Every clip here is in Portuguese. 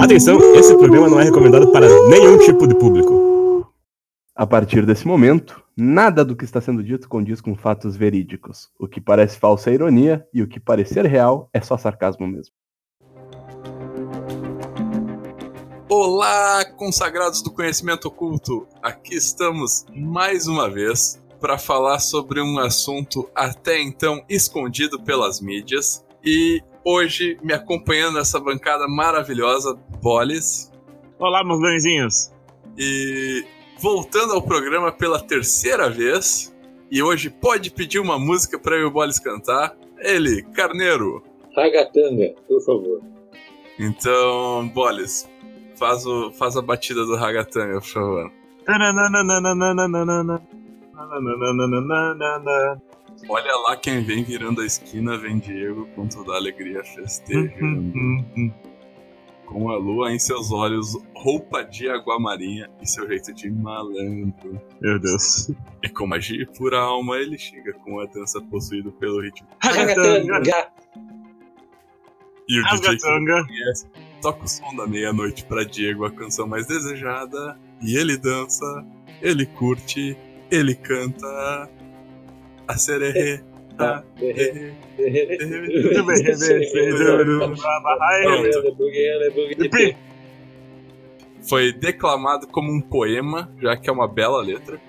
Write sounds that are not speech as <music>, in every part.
Atenção, esse programa não é recomendado para nenhum tipo de público. A partir desse momento, nada do que está sendo dito condiz com fatos verídicos. O que parece falsa é ironia e o que parecer real é só sarcasmo mesmo. Olá, consagrados do conhecimento oculto! Aqui estamos mais uma vez para falar sobre um assunto até então escondido pelas mídias e hoje me acompanhando nessa bancada maravilhosa, Bolis. Olá, meus ganzinhos! E voltando ao programa pela terceira vez, e hoje pode pedir uma música para eu e o Bolis cantar, ele, Carneiro. Ragatanga, por favor. Então, Bolis, faz, o, faz a batida do Ragatanga, por favor. Olha lá quem vem virando a esquina, vem Diego com toda a alegria festejando. com a lua em seus olhos, roupa de água marinha e seu jeito de malandro. Meu Deus. E com magia e pura alma, ele chega com a dança possuído pelo ritmo. Ragatanga! E o DJ conhece, toca o som da meia-noite pra Diego, a canção mais desejada. E ele dança, ele curte, ele canta. A sererê. Foi declamado como um poema, já que é uma bela letra.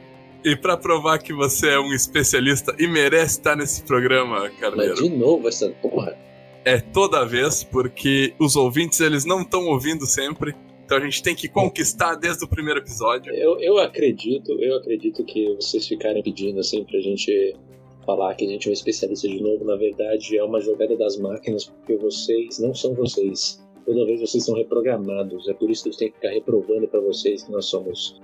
E pra provar que você é um especialista e merece estar nesse programa, Mas Carneiro, de novo essa porra. é toda vez, porque os ouvintes eles não estão ouvindo sempre. Então a gente tem que conquistar desde o primeiro episódio. Eu, eu acredito, eu acredito que vocês ficarem pedindo assim pra gente falar que a gente é um especialista de novo, na verdade é uma jogada das máquinas, porque vocês não são vocês. Toda vez vocês são reprogramados. É por isso que eu tenho que ficar reprovando pra vocês que nós somos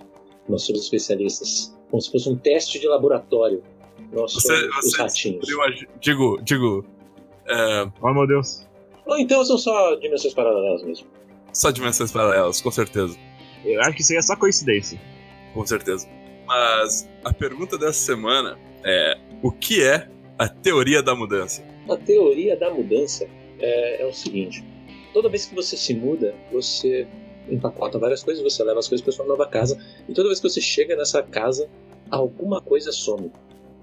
nós somos especialistas. Como se fosse um teste de laboratório. Nós Você, somos os ratinhos. a- Digo, digo. é, Oh, meu Deus. Ou então são só dimensões paralelas mesmo. só dimensões paralelas, com certeza. Eu acho que isso aí é só coincidência. Com certeza. Mas a pergunta dessa semana é: o que é a teoria da mudança? A teoria da mudança é, é o seguinte: toda vez que você se muda, você empacota várias coisas, você leva as coisas para sua nova casa, e toda vez que você chega nessa casa, alguma coisa some.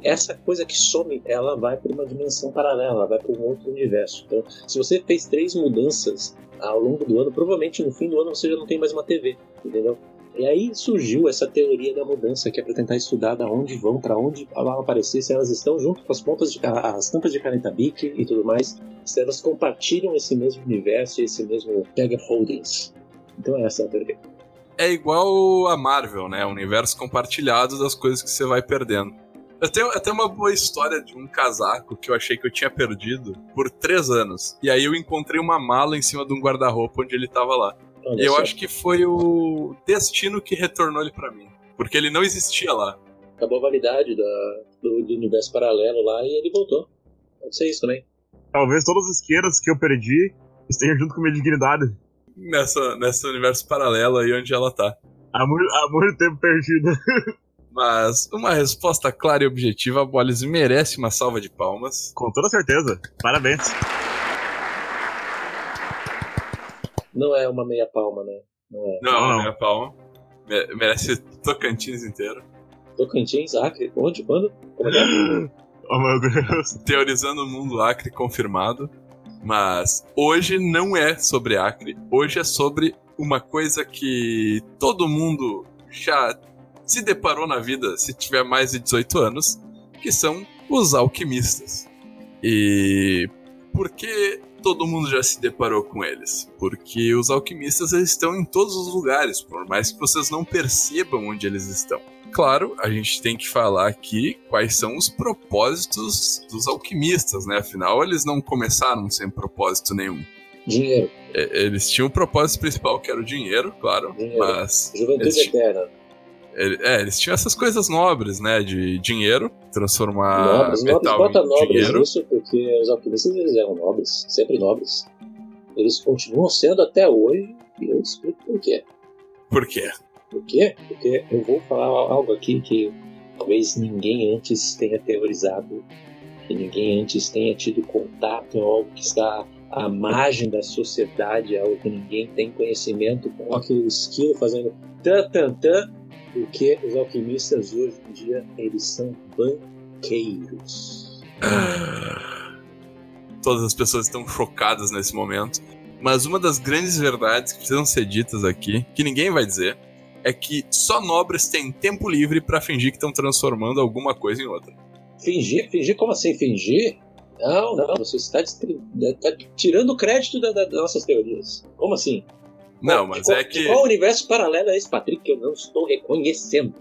Essa coisa que some, ela vai para uma dimensão paralela, ela vai para um outro universo. Então, se você fez três mudanças ao longo do ano, provavelmente no fim do ano você já não tem mais uma TV, entendeu? E aí surgiu essa teoria da mudança, que é para tentar estudar da onde vão, para onde vão aparecer, se elas estão junto com as pontas de as tampas de caneta Bic e tudo mais, se elas compartilham esse mesmo universo, esse mesmo Pega Holdings. Então essa é a teoria. É igual a Marvel, né? Universo compartilhado das coisas que você vai perdendo. Eu tenho até uma boa história de um casaco que eu achei que eu tinha perdido por três anos. E aí eu encontrei uma mala em cima de um guarda-roupa onde ele tava lá. Olha E eu só, acho que foi o destino que retornou ele pra mim. Porque ele não existia lá. acabou a validade da- do, do universo paralelo lá e ele voltou. Pode ser isso também. Talvez todos os isqueiros que eu perdi estejam junto com minha dignidade. Nessa, nesse universo paralelo aí onde ela tá. Há muito, há muito tempo perdido. <laughs> Mas uma resposta clara e objetiva, a Bolis merece uma salva de palmas. Com toda certeza. Parabéns. Não é uma meia palma, né? Não é. Não, Não, minha palma. Me- Merece <laughs> Tocantins inteiro. Tocantins, Acre, onde, quando? Como é que é? <gasps> Oh, meu Deus. Teorizando o mundo Acre confirmado. Mas hoje não é sobre Acre. Hoje é sobre uma coisa que todo mundo já se deparou na vida se tiver mais de 18 anos, que são os alquimistas. E por que todo mundo já se deparou com eles? Porque os alquimistas eles estão em todos os lugares, por mais que vocês não percebam onde eles estão. Claro, a gente tem que falar aqui quais são os propósitos dos alquimistas, né? Afinal, eles não começaram sem propósito nenhum. Dinheiro, É, Eles tinham o propósito principal, que era o dinheiro, claro, Dinheiro. mas juventude eterna. É, eles tinham essas coisas nobres, né? De dinheiro, transformar nobres, nobres, metal bota em nobres dinheiro. nisso, porque os alquimistas eles eram nobres, sempre nobres. Eles continuam sendo até hoje, e eu explico por quê. Por quê? Por quê? Porque eu vou falar algo aqui que talvez ninguém antes tenha teorizado, que ninguém antes tenha tido contato, é algo que está a margem da sociedade, algo que ninguém tem conhecimento, com aquele esquilo fazendo tan tan tan, porque os alquimistas hoje em dia eles são banqueiros. Todas as pessoas estão chocadas nesse momento. Mas uma das grandes verdades que precisam ser ditas aqui, que ninguém vai dizer, é que só nobres têm tempo livre pra fingir que estão transformando alguma coisa em outra. Fingir? Fingir? Como assim fingir? Não, não, você está, está tirando o crédito da- da- das nossas teorias. Como assim? Não, mas qual- é que Qual universo paralelo é esse, Patrick, que eu não estou reconhecendo?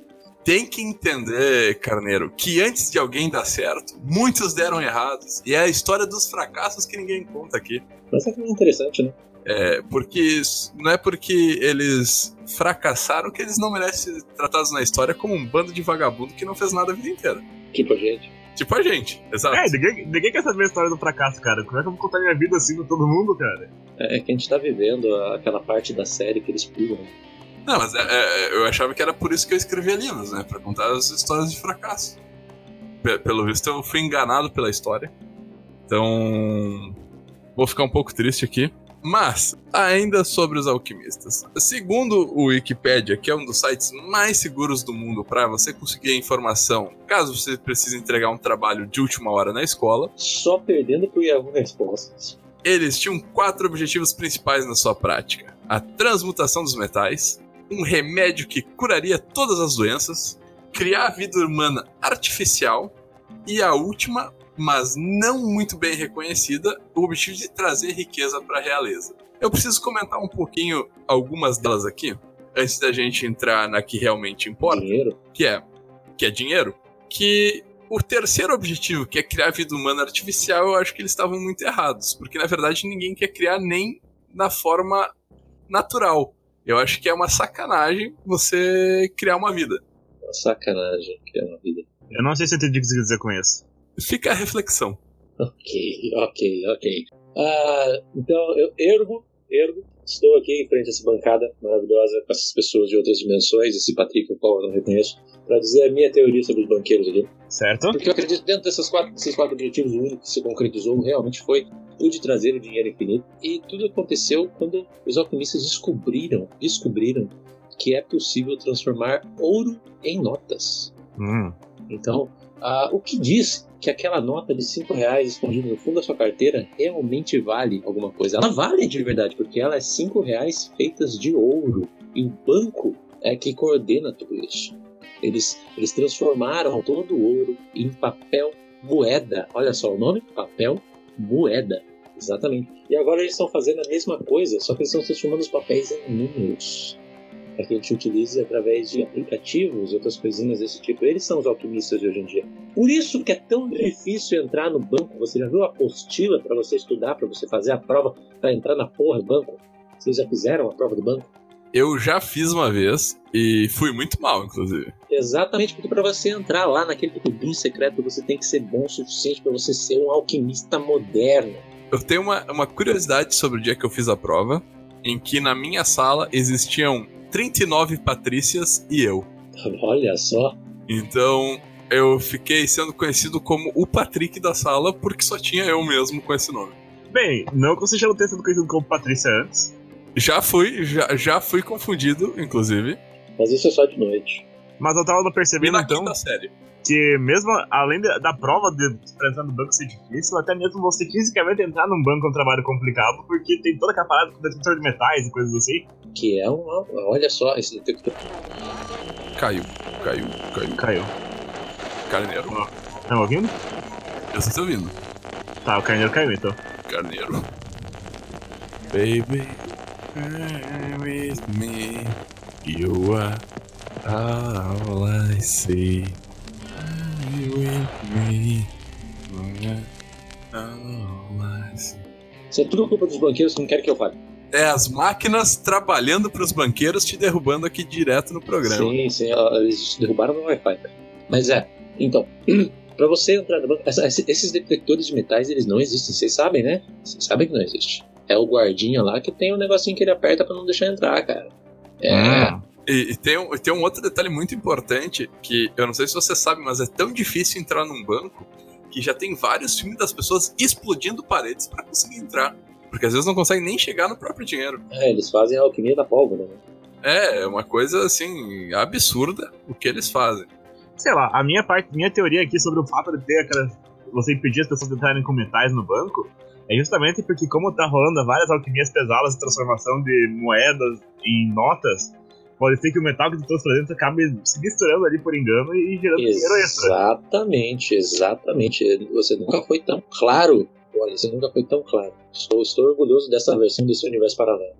tem que entender, Carneiro, que antes de alguém dar certo, muitos deram errados. E é a história dos fracassos que ninguém conta aqui. Mas é interessante, né? É, porque não é porque eles fracassaram que eles não merecem ser tratados na história como um bando de vagabundo que não fez nada a vida inteira. Tipo gente. Tipo a gente, exato. É, ninguém, ninguém quer saber a história do fracasso, cara. Como é que eu vou contar minha vida assim pra todo mundo, cara? É é que a gente tá vivendo aquela parte da série que eles pulam. Não, mas é- é- eu achava que era por isso que eu escrevia livros, né? Pra contar as histórias de fracasso. Pe- pelo visto, eu fui enganado pela história. Então. Vou ficar um pouco triste aqui. Mas, ainda sobre os alquimistas. Segundo o Wikipedia, que é um dos sites mais seguros do mundo para você conseguir a informação, caso você precise entregar um trabalho de última hora na escola, Só perdendo pro Yahoo Respostas. eles tinham quatro objetivos principais na sua prática: a transmutação dos metais, um remédio que curaria todas as doenças, criar a vida humana artificial e a última, mas não muito bem reconhecida, o objetivo de trazer riqueza para a realeza. Eu preciso comentar um pouquinho algumas delas aqui, antes da gente entrar na que realmente importa Dinheiro. que é que é dinheiro, que o terceiro objetivo, que é criar vida humana artificial, eu acho que eles estavam muito errados, porque na verdade ninguém quer criar nem na forma natural. Eu acho que é uma sacanagem você criar uma vida. Uma sacanagem criar uma vida. Eu não sei se eu entendi o que você quer dizer com isso. Fica a reflexão. Ok, ok, ok. Ah, então, eu ergo, ergo, estou aqui em frente a essa bancada maravilhosa com essas pessoas de outras dimensões, esse Patrick, o qual eu não reconheço, para dizer a minha teoria sobre os banqueiros aqui. Certo? Porque eu acredito que dentro dessas quatro, desses quatro objetivos, o único que se concretizou realmente foi o de trazer o dinheiro infinito. E tudo aconteceu quando os alquimistas descobriram, descobriram que é possível transformar ouro em notas. Hum. Então, ah, o que diz que aquela nota de 5 reais escondida no fundo da sua carteira realmente vale alguma coisa? Ela vale de verdade, porque ela é 5 reais feitas de ouro. E o banco é que coordena tudo isso. Eles, eles transformaram todo o ouro em papel moeda. Olha só o nome: papel moeda. Exatamente. E agora eles estão fazendo a mesma coisa, só que eles estão transformando os papéis em números para que a gente utilize através de aplicativos e outras coisinhas desse tipo. Eles são os alquimistas de hoje em dia. Por isso que é tão difícil entrar no banco. Você já viu a apostila para você estudar, para você fazer a prova para entrar na porra do banco? Vocês já fizeram a prova do banco? Eu já fiz uma vez e fui muito mal, inclusive. Exatamente, porque para você entrar lá naquele clubinho secreto, você tem que ser bom o suficiente para você ser um alquimista moderno. Eu tenho uma, uma curiosidade sobre o dia que eu fiz a prova, em que na minha sala existiam 39 patrícias e eu. <laughs> Olha só. Então eu fiquei sendo conhecido como o Patrick da sala porque só tinha eu mesmo com esse nome. Bem, não que você já não tenha sido conhecido como Patrícia antes. Já fui, já, já fui confundido, inclusive. Mas isso é só de noite. Mas eu tava percebendo então que mesmo além da, da prova de pra entrar no banco ser difícil, até mesmo você fisicamente entrar num banco é um trabalho complicado, porque tem toda aquela parada com detector de metais e coisas assim. Que é um. Olha só, esse detector. Caiu, caiu, caiu. Caiu. Carneiro. Tá ouvindo? Eu estou te ouvindo. Tá, o carneiro caiu então. Carneiro. Baby, with me. You are all I see. Come with me. You are all I see. Isso é tudo culpa dos banqueiros que não querem que eu fale. É as máquinas trabalhando para os banqueiros te derrubando aqui direto no programa. Sim, sim, eles derrubaram no Wi-Fi. Mas é, então, <clears throat> pra você entrar no banco, esses detectores de metais, eles não existem, vocês sabem, né? Vocês sabem que não existe. É o guardinha lá que tem um negocinho que ele aperta pra não deixar entrar, cara. É, Hum. E, e tem, um, e tem um outro detalhe muito importante que eu não sei se você sabe, mas é tão difícil entrar num banco que já tem vários filmes das pessoas explodindo paredes para conseguir entrar. Porque às vezes não conseguem nem chegar no próprio dinheiro. É, eles fazem a alquimia da pólvora, né? É, é uma coisa assim, absurda o que eles fazem. Sei lá, a minha parte, minha teoria aqui sobre o fato de ter aquela. Você impedir as pessoas de entrarem com metais no banco é justamente porque, como tá rolando várias alquimias pesadas de transformação de moedas em notas, pode ser que o metal que tu trouxe pra dentro acabe se misturando ali por engano e gerando dinheiro extra. Exatamente, exatamente. Você nunca foi tão claro. Olha, você nunca foi tão claro. Estou, estou orgulhoso dessa versão desse universo paralelo.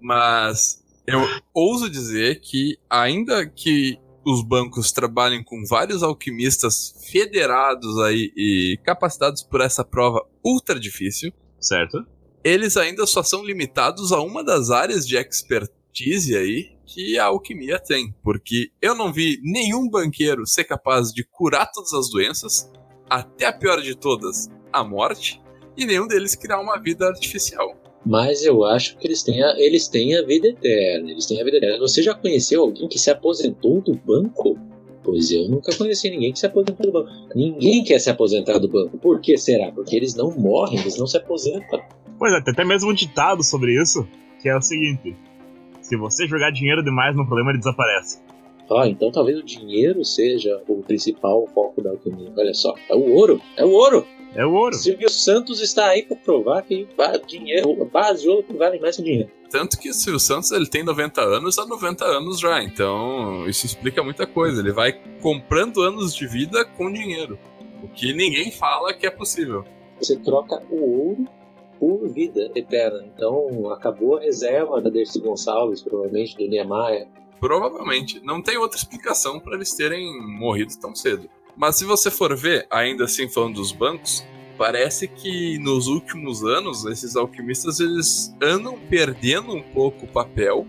Mas eu ouso dizer que, ainda que os bancos trabalhem com vários alquimistas federados aí e capacitados por essa prova ultra difícil, Certo? eles ainda só são limitados a uma das áreas de expertise aí que a alquimia tem. Porque eu não vi nenhum banqueiro ser capaz de curar todas as doenças, até a pior de todas, a morte, e nenhum deles criar uma vida artificial. Mas eu acho que eles têm, a, eles têm a vida eterna. Eles têm a vida eterna. Você já conheceu alguém que se aposentou do banco? Pois eu nunca conheci ninguém que se aposentou do banco. Ninguém quer se aposentar do banco. Por que será? Porque eles não morrem, eles não se aposentam. Pois é, tem até mesmo um ditado sobre isso, que é o seguinte: se você jogar dinheiro demais no problema, ele desaparece. Ah, então talvez o dinheiro seja o principal foco da alquimia. Olha só, é o ouro, é o ouro. É o ouro. Silvio Santos está aí para provar que dinheiro, base de ouro que vale mais que dinheiro. Tanto que o Silvio Santos ele tem 90 anos há 90 anos já, então isso explica muita coisa. Ele vai comprando anos de vida com dinheiro. O que ninguém fala que é possível. Você troca o ouro por vida eterna. Então acabou a reserva da Dercy Gonçalves, provavelmente, do Niemeyer. Provavelmente. Não tem outra explicação para eles terem morrido tão cedo. Mas se você for ver, ainda assim falando dos bancos, parece que nos últimos anos esses alquimistas eles andam perdendo um pouco o papel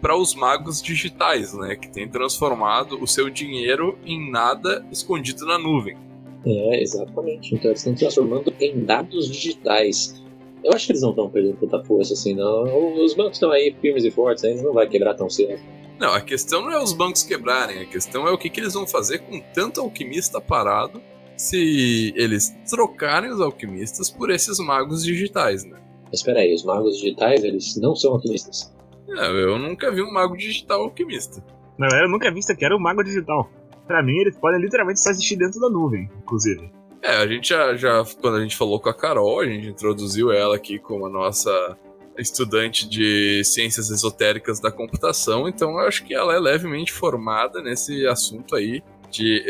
para os magos digitais, né, que têm transformado o seu dinheiro em nada escondido na nuvem. É, exatamente. Então eles estão transformando em dados digitais. Eu acho que eles não estão perdendo tanta força assim, não. Os bancos estão aí firmes e fortes, eles não vai quebrar tão cedo. Não, a questão não é os bancos quebrarem, a questão é o que, que eles vão fazer com tanto alquimista parado se eles trocarem os alquimistas por esses magos digitais, né? Mas espera aí, os magos digitais, eles não são alquimistas. É, eu nunca vi um mago digital alquimista. Na verdade, eu nunca vi isso aqui, era o Mago Digital. Pra mim, eles podem literalmente só existir dentro da nuvem, inclusive. É, a gente já, já, quando a gente falou com a Carol, a gente introduziu ela aqui como a nossa estudante de ciências esotéricas da computação, então eu acho que ela é levemente formada nesse assunto aí de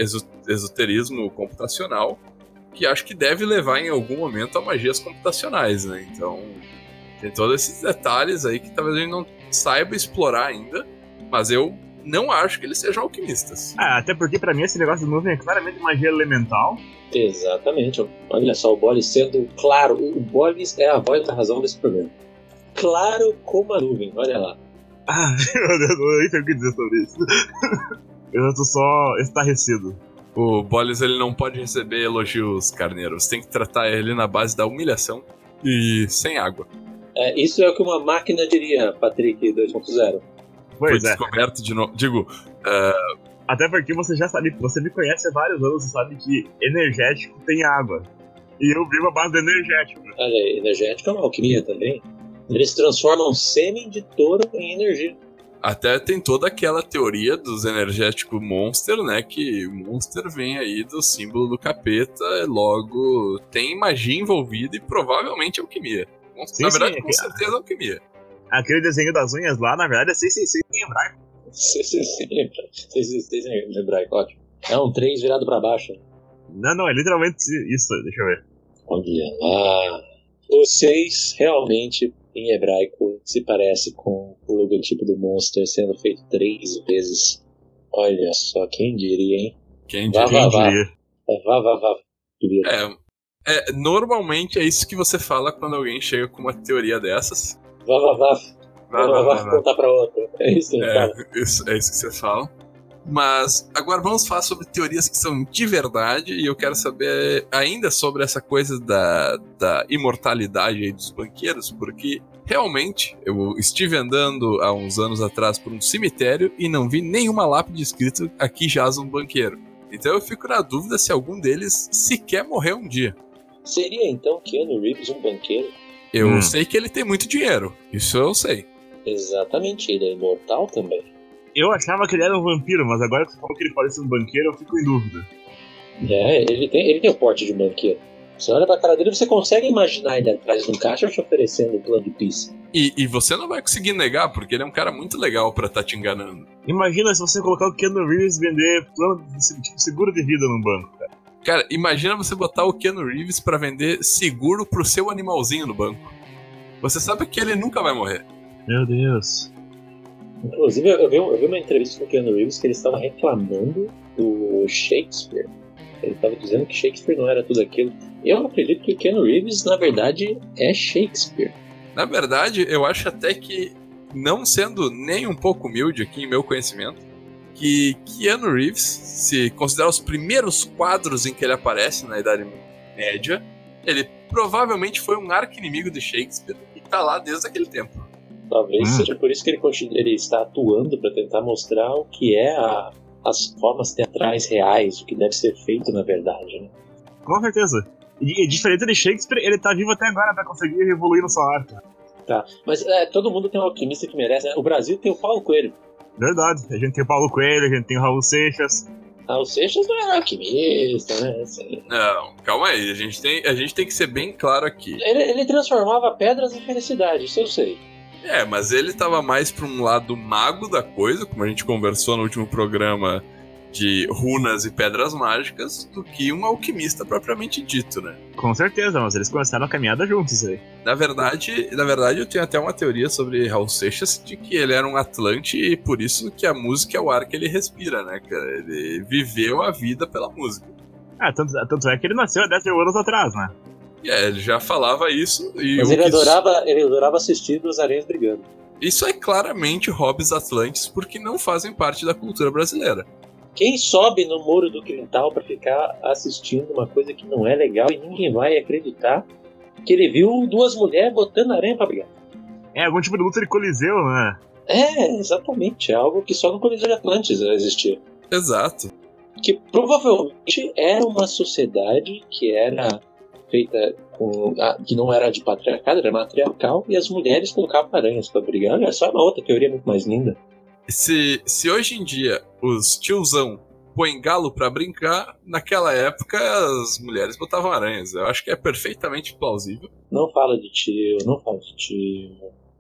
esoterismo computacional, que acho que deve levar em algum momento a magias computacionais, né? Então, tem todos esses detalhes aí que talvez a gente não saiba explorar ainda, mas eu não acho que eles sejam alquimistas. Ah, até porque pra mim esse negócio de nuvem é claramente magia elemental. Exatamente. Olha só, o Bolis sendo claro. O Bolis é a voz da razão desse programa. Claro como a nuvem, olha lá. Ah, <laughs> meu Deus, eu nem sei o que dizer sobre isso. <laughs> eu tô só estarrecido. O Bolis ele não pode receber elogios carneiros, tem que tratar ele na base da humilhação e sem água. É, isso é o que uma máquina diria, Patrick 2.0. Foi Pois é. descoberto de novo. Digo, Até porque você já sabe, você me conhece há vários anos, você sabe que energético tem água. E eu vivo a base do energético. Olha aí, energética é uma alquimia também. Eles transformam sêmen de touro em energia. até tem toda aquela teoria dos energéticos Monster, né? Que Monster vem aí do símbolo do capeta, logo tem magia envolvida e provavelmente alquimia. Sim, na sim, verdade, é com certeza alquimia. Aquele desenho das unhas lá, na verdade, é 666 em hebraico. Sim, sim, sim. Sim, sim, sim, sim, hebraico, ótimo. É um 3 virado pra baixo. Não, não, é literalmente isso. Deixa eu ver. Olha lá. O 6 realmente, em hebraico, se parece com o logotipo do Monster sendo feito três vezes. Olha só, quem diria, hein? Quem diria? vá, Quem vá. diria? É, vá, vá, vá. É, é, normalmente é isso que você fala quando alguém chega com uma teoria dessas. Vá, vá, vá. Vá, Vá, vá, vá, vá, vá. contar pra outra. É isso que. É, isso, é isso que você fala. Mas agora vamos falar sobre teorias que são de verdade e eu quero saber ainda sobre essa coisa da, da imortalidade aí dos banqueiros, porque realmente eu estive andando há uns anos atrás por um cemitério e não vi nenhuma lápide escrito aqui jaz um banqueiro. Então eu fico na dúvida se algum deles sequer morreu um dia. Seria então Keanu Reeves um banqueiro? Eu Hum. sei que ele tem muito dinheiro. Isso eu sei. Exatamente, ele é imortal também. Eu achava que ele era um vampiro, mas agora que você falou que ele parece um banqueiro, eu fico em dúvida. É, ele tem, ele tem o porte de um banqueiro. Você olha pra cara dele, você consegue imaginar ele atrás de um caixa te oferecendo um plano de pizza. E, e você não vai conseguir negar, porque ele é um cara muito legal pra tá te enganando. Imagina se você colocar o Keanu Reeves vender plano de tipo, seguro de vida num banco, cara. Imagina você botar o Keanu Reeves pra vender seguro pro seu animalzinho no banco. Você sabe que ele nunca vai morrer. Meu Deus. Inclusive, eu vi, eu vi uma entrevista com o Keanu Reeves que ele estava reclamando do Shakespeare. Ele estava dizendo que Shakespeare não era tudo aquilo. Eu acredito que o Keanu Reeves, na verdade, é Shakespeare. Na verdade, eu acho até que, não sendo nem um pouco humilde aqui em meu conhecimento, que Keanu Reeves, se considerar os primeiros quadros em que ele aparece na Idade Média, ele provavelmente foi um arqui-inimigo de Shakespeare e tá lá desde aquele tempo. Talvez Hum. seja por isso que ele, ele está atuando para tentar mostrar o que é a- as formas teatrais reais, o que deve ser feito na verdade. Né? Com certeza. E, diferente de Shakespeare, ele tá vivo até agora pra conseguir evoluir na sua arte. Tá. Mas é, todo mundo tem um alquimista que merece. Né? O Brasil tem o Paulo Coelho. Verdade. A gente tem o Paulo Coelho, a gente tem o Raul Seixas. Ah, o Seixas não era alquimista, né? Assim, Não, calma aí, a gente tem, a gente tem que ser bem claro aqui. Ele, ele transformava pedras em felicidade, isso eu sei. É, mas ele tava mais pra um lado mago da coisa, como a gente conversou no último programa de runas e pedras mágicas, do que um alquimista propriamente dito, né? Com certeza, mas eles começaram a caminhada juntos aí. Na verdade, na verdade, eu tenho até uma teoria sobre Raul Seixas de que ele era um Atlante e por isso que a música é o ar que ele respira, né, cara? Ele viveu a vida pela música. Ah, tanto, tanto é que ele nasceu há 10 mil anos atrás, né? E é, ele já falava isso e Mas ele que- adorava, ele adorava assistir duas aranhas brigando. Isso é claramente hobbies atlantes porque não fazem parte da cultura brasileira. Quem sobe no muro do quintal pra ficar assistindo uma coisa que não é legal e ninguém vai acreditar que ele viu duas mulheres botando aranha pra brigar? É algum tipo de luta de coliseu, né? É, exatamente. É algo que só no Coliseu de Atlantis existia. Exato. Que provavelmente era uma sociedade que era feita com. ah, que não era de patriarcado, era matriarcal, e as mulheres colocavam aranhas pra brigar. Olha só, é uma outra teoria muito mais linda. Se, se hoje em dia os tiozão põem galo pra brincar, naquela época as mulheres botavam aranhas. Eu acho que é perfeitamente plausível. Não fala de tio, não fala de tio.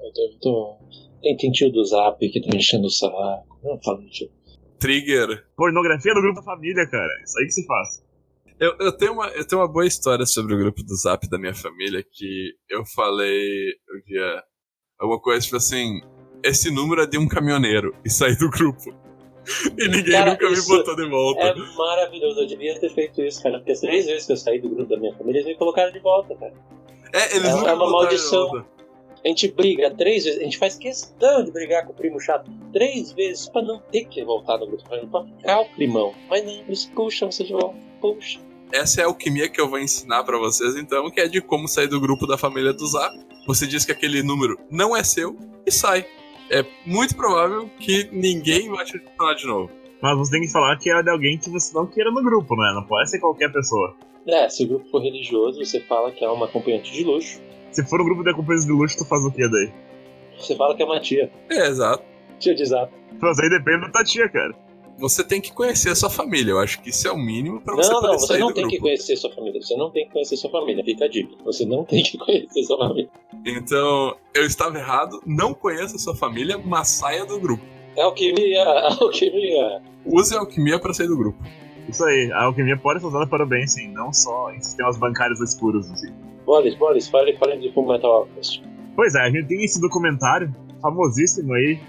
Eu tô. eu tô- Tem, tem tio do Zap que tá enchendo o saco. Não fala de tio. Trigger. Pornografia do grupo da família, cara. Isso aí que se faz. Eu, eu, tenho uma, eu tenho uma boa história sobre o grupo do Zap da minha família que eu falei um dia alguma coisa tipo assim: esse número é de um caminhoneiro e saí do grupo. E ninguém Cara, nunca me botou de volta. É maravilhoso, eu devia ter feito isso, cara. Porque as três vezes que eu saí do grupo da minha família, eles me colocaram de volta, cara. É, eles é- nunca é uma maldição. A gente briga três vezes, a gente faz questão de brigar com o primo chato três vezes pra não ter que voltar no grupo, pra ficar o climão. Mas não, eles puxam você de volta, puxa. Essa é a alquimia que eu vou ensinar pra vocês, então, que é de como sair do grupo da família do Zap. Você diz que aquele número não é seu e sai. É muito provável que ninguém vai te adicionar de novo. Mas você tem que falar que era de alguém que você não queira no grupo, né? Não pode ser qualquer pessoa. É, se o grupo for religioso, você fala que é uma acompanhante de luxo. Se for um grupo de acompanhantes de luxo, tu faz o quê daí? Você fala que é uma tia. É, exato. Tia de zap. Mas aí depende da tua tia, cara. Você tem que conhecer a sua família. Eu acho que isso é o mínimo pra você Não, poder não, você sair não do tem grupo. que conhecer sua família. Você não tem que conhecer sua família. Fica a dica. Você não <laughs> tem que conhecer sua família. Então, eu estava errado. Não conheça a sua família, mas saia do grupo. É alquimia, <laughs> alquimia. Use a alquimia pra sair do grupo. Isso aí, a alquimia pode ser usada para o bem, sim. Não só em sistemas bancários escuros, assim. Boris, Boris, fale, fale de Full Metal Alchemist. Pois é, a gente tem esse documentário famosíssimo aí,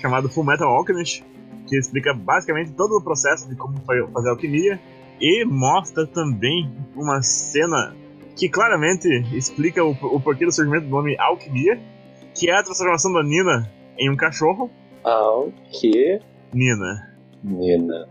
chamado Full Metal Alchemist, que explica basicamente todo o processo de como fazer alquimia e mostra também uma cena que claramente explica o, o porquê do surgimento do nome alquimia, que é a transformação da Nina em um cachorro. Alquimia. Nina. Nina.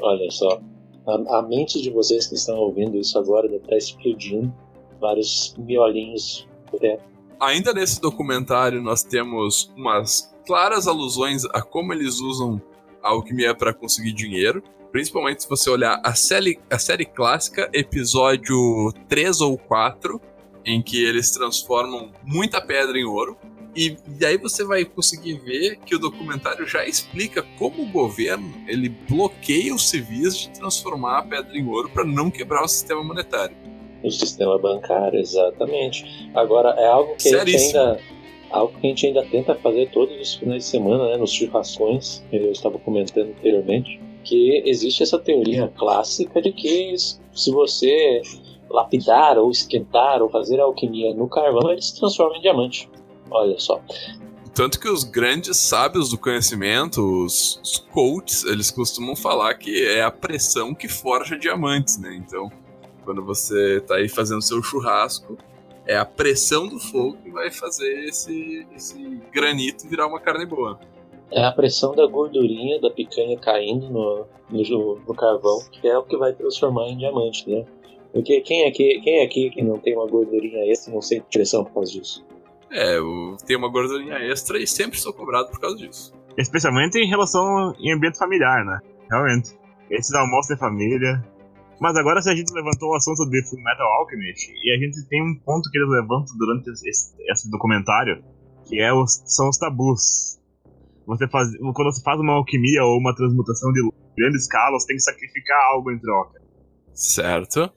Olha só. A, a mente de vocês que estão ouvindo isso agora deve estar explodindo. Vários miolinhos por dentro. Ainda nesse documentário, nós temos umas claras alusões a como eles usam a alquimia para conseguir dinheiro. Principalmente se você olhar a série, a série clássica, episódio 3 ou 4, em que eles transformam muita pedra em ouro. E, e aí você vai conseguir ver que o documentário já explica como o governo ele bloqueia os civis de transformar a pedra em ouro para não quebrar o sistema monetário. O sistema bancário, exatamente. Agora, é algo que ainda algo que a gente ainda tenta fazer todos os finais de semana, né, nos churrascões, que eu estava comentando anteriormente, que existe essa teoria clássica de que se você lapidar ou esquentar ou fazer alquimia no carvão, ele se transforma em diamante. Olha só. Tanto que os grandes sábios do conhecimento, os, os coaches, eles costumam falar que é a pressão que forja diamantes, né? Então, quando você está aí fazendo seu churrasco, é a pressão do fogo que vai fazer esse, esse granito virar uma carne boa. É a pressão da gordurinha da picanha caindo no, no, no carvão que é o que vai transformar em diamante, né? Porque quem aqui, quem aqui que não tem uma gordurinha extra não sente pressão por causa disso? É, eu tenho uma gordurinha extra e sempre sou cobrado por causa disso. Especialmente em relação em ambiente familiar, né? Realmente. Esses almoços de família, mas agora se a gente levantou o assunto de Full Metal Alchemist, e a gente tem um ponto que eles levantam durante esse, esse documentário, que é os, são os tabus. Você faz, quando você faz uma alquimia ou uma transmutação de grande escala, você tem que sacrificar algo em troca. Certo.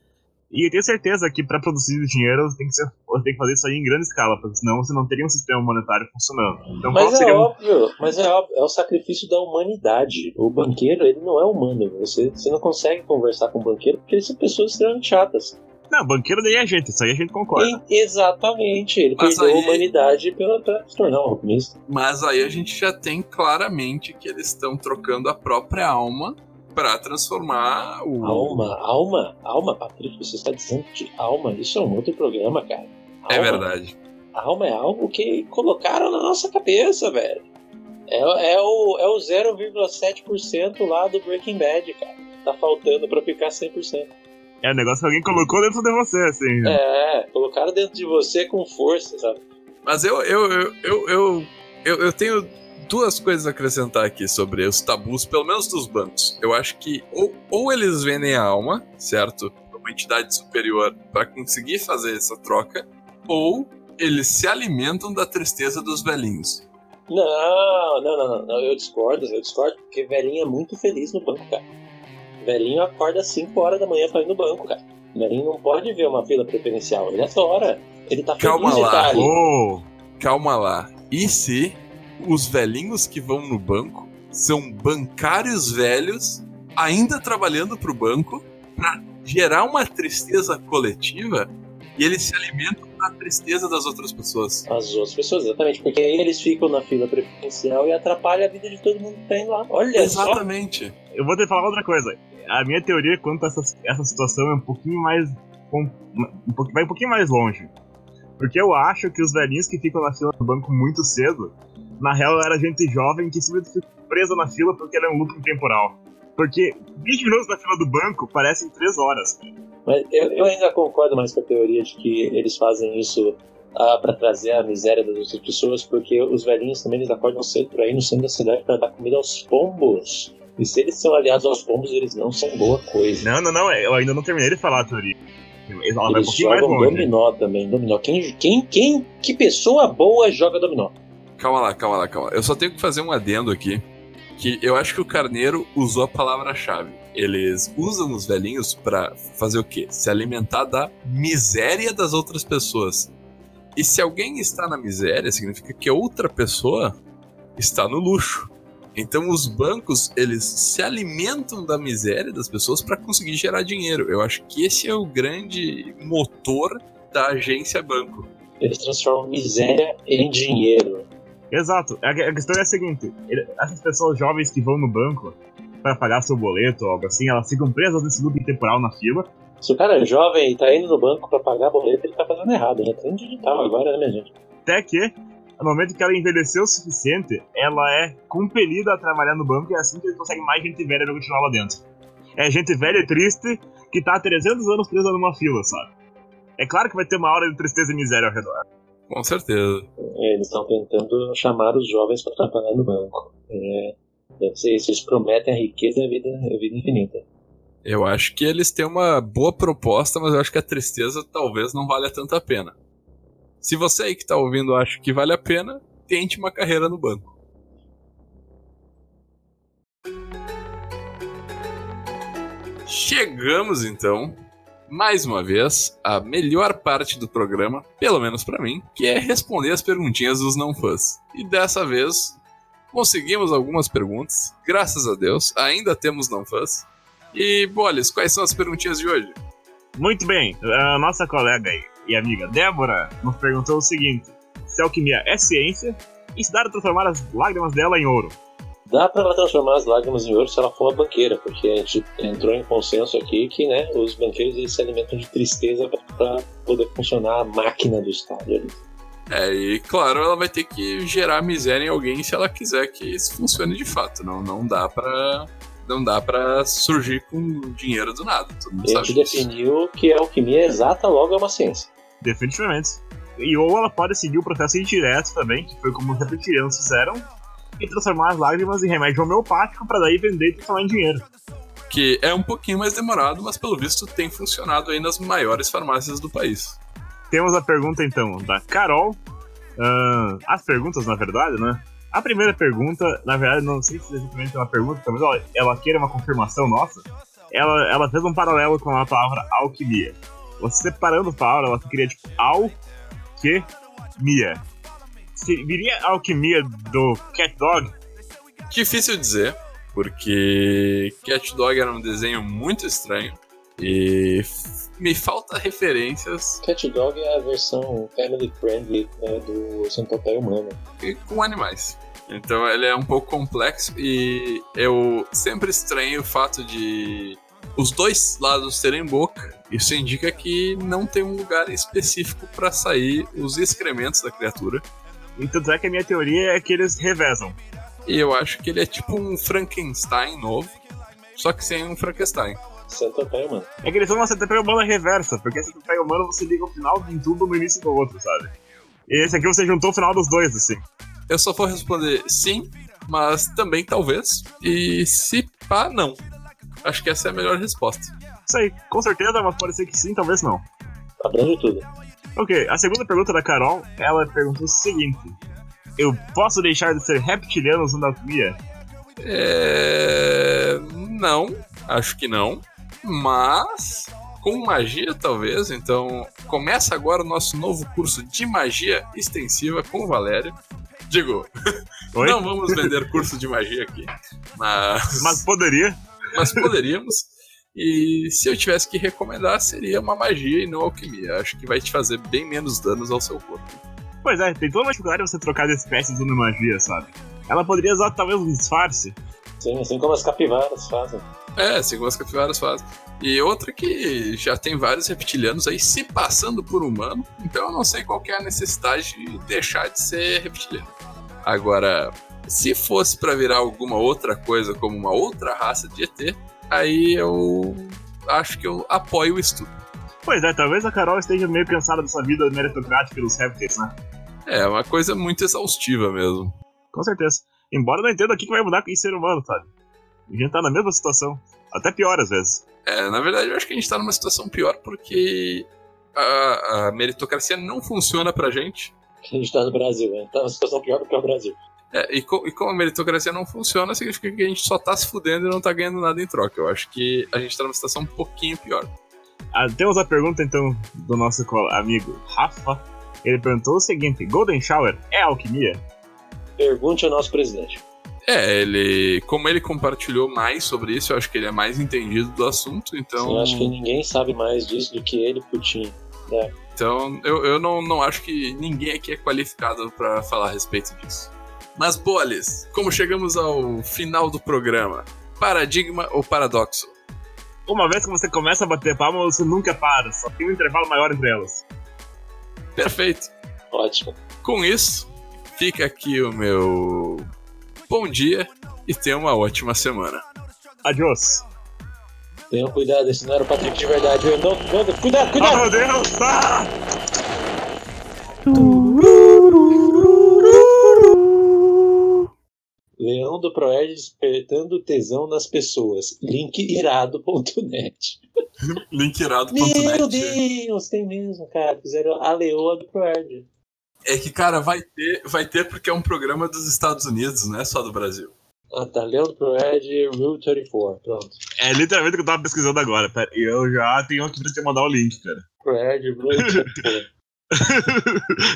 E eu tenho certeza que para produzir dinheiro você tem, que ser, você tem que fazer isso aí em grande escala, porque senão você não teria um sistema monetário funcionando. Então, mas é óbvio, mas é óbvio, é o sacrifício da humanidade. O banqueiro, ele não é humano. Você, você não consegue conversar com o banqueiro porque eles são pessoas extremamente chatas. Não, banqueiro daí é gente, isso aí a gente concorda. E, exatamente, ele mas perdeu aí... a humanidade pra, pra se tornar um alquimista. Mas aí a gente já tem claramente que eles estão trocando a própria alma para transformar o. Alma, alma, alma, Patrick, você está dizendo que alma, isso é um outro programa, cara. É alma, é verdade. Alma é algo que colocaram na nossa cabeça, velho. É, é o, é o 0,7% lá do Breaking Bad, cara. Tá faltando para ficar 100%. É o negócio que alguém colocou dentro de você, assim. É, colocaram dentro de você com força, sabe? Mas eu, eu, eu, eu, eu, eu, eu tenho duas coisas a acrescentar aqui sobre os tabus, pelo menos dos bancos. Eu acho que ou, ou eles vendem a alma, certo? Uma entidade superior para conseguir fazer essa troca, ou eles se alimentam da tristeza dos velhinhos. Não, não, não, não, eu discordo, eu discordo, porque velhinho é muito feliz no banco, cara. Velhinho acorda às 5 horas da manhã pra ir no banco, cara. Velhinho não pode ver uma fila preferencial, ele adora. Ele tá Calma feliz lá. de estar Oh. Calma lá. E se os velhinhos que vão no banco são bancários velhos, ainda trabalhando para o banco, para gerar uma tristeza coletiva e eles se alimentam da tristeza das outras pessoas. As outras pessoas, exatamente, porque aí eles ficam na fila preferencial e atrapalha a vida de todo mundo que tá indo lá. Olha Exatamente. Só. Eu vou te falar outra coisa. A minha teoria quanto a essa, essa situação é um pouquinho mais. Um, um, vai um pouquinho mais longe. Porque eu acho que os velhinhos que ficam na fila do banco muito cedo na real era gente jovem que simplesmente ficou presa na fila porque ela é um looping temporal. Porque 20 minutos na fila do banco parecem 3 horas. Mas eu, eu ainda concordo mais com a teoria de que eles fazem isso ah, para trazer a miséria das outras pessoas, porque os velhinhos também eles acordam cedo para ir no centro da cidade para dar comida aos pombos. E se eles são aliados aos pombos, eles não são boa coisa. Não, não, não, eu ainda não terminei de falar a teoria. Ela eles um jogam mais longe. dominó também, dominó. Quem, quem, quem, que pessoa boa joga dominó? Calma lá, calma lá, calma lá. Eu só tenho que fazer um adendo aqui. Que eu acho que o Carneiro usou a palavra-chave. Eles usam os velhinhos para fazer o quê? Se alimentar da miséria das outras pessoas. E se alguém está na miséria, significa que outra pessoa está no luxo. Então os bancos, eles se alimentam da miséria das pessoas para conseguir gerar dinheiro. Eu acho que esse é o grande motor da agência banco. Eles transformam miséria em dinheiro. Exato. A questão é a seguinte: essas pessoas jovens que vão no banco para pagar seu boleto ou algo assim, elas ficam presas nesse loop temporal na fila. Se o cara é jovem e tá indo no banco para pagar boleto, ele tá fazendo errado. Já tem digital agora, né, minha gente? Até que, no momento que ela envelheceu o suficiente, ela é compelida a trabalhar no banco e é assim que ele consegue mais gente velha pra continuar lá dentro. É gente velha e triste que tá há 300 anos presa numa fila, sabe? É claro que vai ter uma hora de tristeza e miséria ao redor. Com certeza. Eles estão tentando chamar os jovens para trabalhar no banco. É, eles prometem a riqueza e a vida, a vida infinita. Eu acho que eles têm uma boa proposta, mas eu acho que a tristeza talvez não valha tanto a pena. Se você aí que tá ouvindo acha que vale a pena, tente uma carreira no banco. Chegamos então, mais uma vez, à melhor parte do programa, pelo menos para mim, que é responder as perguntinhas dos não fãs. E dessa vez conseguimos algumas perguntas, graças a Deus, ainda temos não fãs. E, Boles, quais são as perguntinhas de hoje? Muito bem, a nossa colega e amiga Débora nos perguntou o seguinte: se a alquimia é ciência e se dá para transformar as lágrimas dela em ouro? Dá para ela transformar as lágrimas em ouro se ela for uma banqueira, porque a gente entrou em consenso aqui que né, os banqueiros eles se alimentam de tristeza para poder funcionar a máquina do Estado ali. É, e claro, ela vai ter que gerar miséria em alguém se ela quiser que isso funcione de fato. Não, não dá para não dá para surgir com dinheiro do nada. Todo mundo a sabe gente disso. definiu que a alquimia exata logo é uma ciência. Definitivamente. E ou ela pode seguir o processo indireto também, que foi como os reptilianos fizeram, e transformar as lágrimas em remédio homeopático para daí vender e transformar em dinheiro. Que é um pouquinho mais demorado, mas pelo visto tem funcionado aí nas maiores farmácias do país. Temos a pergunta então da Carol. Ah, as perguntas, na verdade, né? A primeira pergunta, na verdade, não sei se exatamente é uma pergunta, talvez ela, ela queira uma confirmação nossa. Ela, ela fez um paralelo com a palavra alquimia. Você separando a palavra, ela queria tipo alquimia. Viria alquimia do Cat Dog? Difícil dizer, porque Cat Dog era um desenho muito estranho e me falta referências Cat Dog é a versão family friendly né, do centopeia humano. e- com animais. Então ele é um pouco complexo e eu sempre estranho o fato de os dois lados terem boca. Isso indica que não tem um lugar específico para sair os excrementos da criatura. E tanto é que a minha teoria é que eles revezam. E eu acho que ele é tipo um Frankenstein novo, só que sem um Frankenstein. Centopeia humano. É que eles são uma centopeia humana reversa, porque a centopeia humana você liga o final de tudo no início do outro, sabe? E esse aqui você juntou o final dos dois, assim. Eu só vou responder sim, mas também talvez. E se pá, não. Acho que essa é a melhor resposta. Isso aí, com certeza, mas pode ser que sim, talvez não. Abrange tudo. Ok, a segunda pergunta da Carol, ela perguntou o seguinte: Eu posso deixar de ser reptiliano usando alquimia? É. Não, acho que não. Mas. Com magia, talvez. Então, começa agora o nosso novo curso de magia extensiva com o Valério. Digo, <laughs> Oi? não vamos vender curso de magia aqui. Mas. Mas poderia. mas poderíamos. E se eu tivesse que recomendar, seria uma magia e não alquimia. Acho que vai te fazer bem menos danos ao seu corpo. Pois é, tem toda uma dificuldade você trocar de espécie usando magia, sabe? Ela poderia usar talvez um disfarce. Sim, assim como as capivaras fazem. É, como as capivaras fazem. E outra que já tem vários reptilianos aí se passando por humano, então eu não sei qual que é a necessidade de deixar de ser reptiliano. Agora, se fosse pra virar alguma outra coisa, como uma outra raça de ET, aí eu acho que eu apoio o estudo. Pois é, talvez a Carol esteja meio cansada dessa vida meritocrática dos répteis, né? É, uma coisa muito exaustiva mesmo. Com certeza. Embora eu não entenda o que que vai mudar com esse ser humano, sabe? A gente tá na mesma situação. Até pior às vezes. É, na verdade, eu acho que a gente tá numa situação pior porque a, a meritocracia não funciona pra gente. A gente tá no Brasil, né? Tá numa situação pior do que o Brasil. É, e, co- e como a meritocracia não funciona, significa que a gente só tá se fudendo e não tá ganhando nada em troca. Eu acho que a gente tá numa situação um pouquinho pior. Ah, temos a pergunta então do nosso amigo Rafa. Ele perguntou o seguinte: Golden Shower é alquimia? Pergunte ao nosso presidente. É, ele. Como ele compartilhou mais sobre isso, eu acho que ele é mais entendido do assunto, então. Eu acho que ninguém sabe mais disso do que ele, Putin. Né? Então, eu, eu não, não acho que ninguém aqui é qualificado pra falar a respeito disso. Mas, Bolis, como chegamos ao final do programa? Paradigma ou paradoxo? Uma vez que você começa a bater palma, você nunca para, só tem um intervalo maior entre elas. Perfeito. Ótimo. Com isso, fica aqui o meu bom dia e tenha uma ótima semana. Adiós. Tenham cuidado, esse não era o Patrick de verdade. Eu não, não, cuidado, Oh cuidado! meu Deus! Ah! Leão do Proerd despertando tesão nas pessoas. Link irado.net. Linkirado.net. Meu Deus, tem mesmo, cara. Fizeram a leoa do Proerd. É que, cara, vai ter, vai ter porque é um programa dos Estados Unidos, não é só do Brasil. Ah, tá. Leão do Proerd, Rule 34. Pronto. É literalmente o que eu tava pesquisando agora. Pera, e eu já tenho aqui pra te mandar o link, cara. Proerd, Rule 34.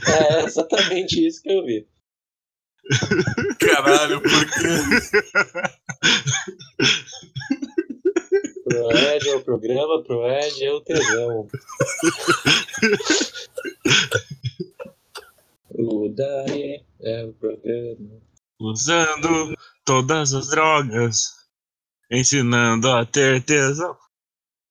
é exatamente isso que eu vi. Caralho, por quê? Proed é o programa, Proed é o tesão. <laughs> o Daí é o programa. Usando todas as drogas, ensinando a ter tesão.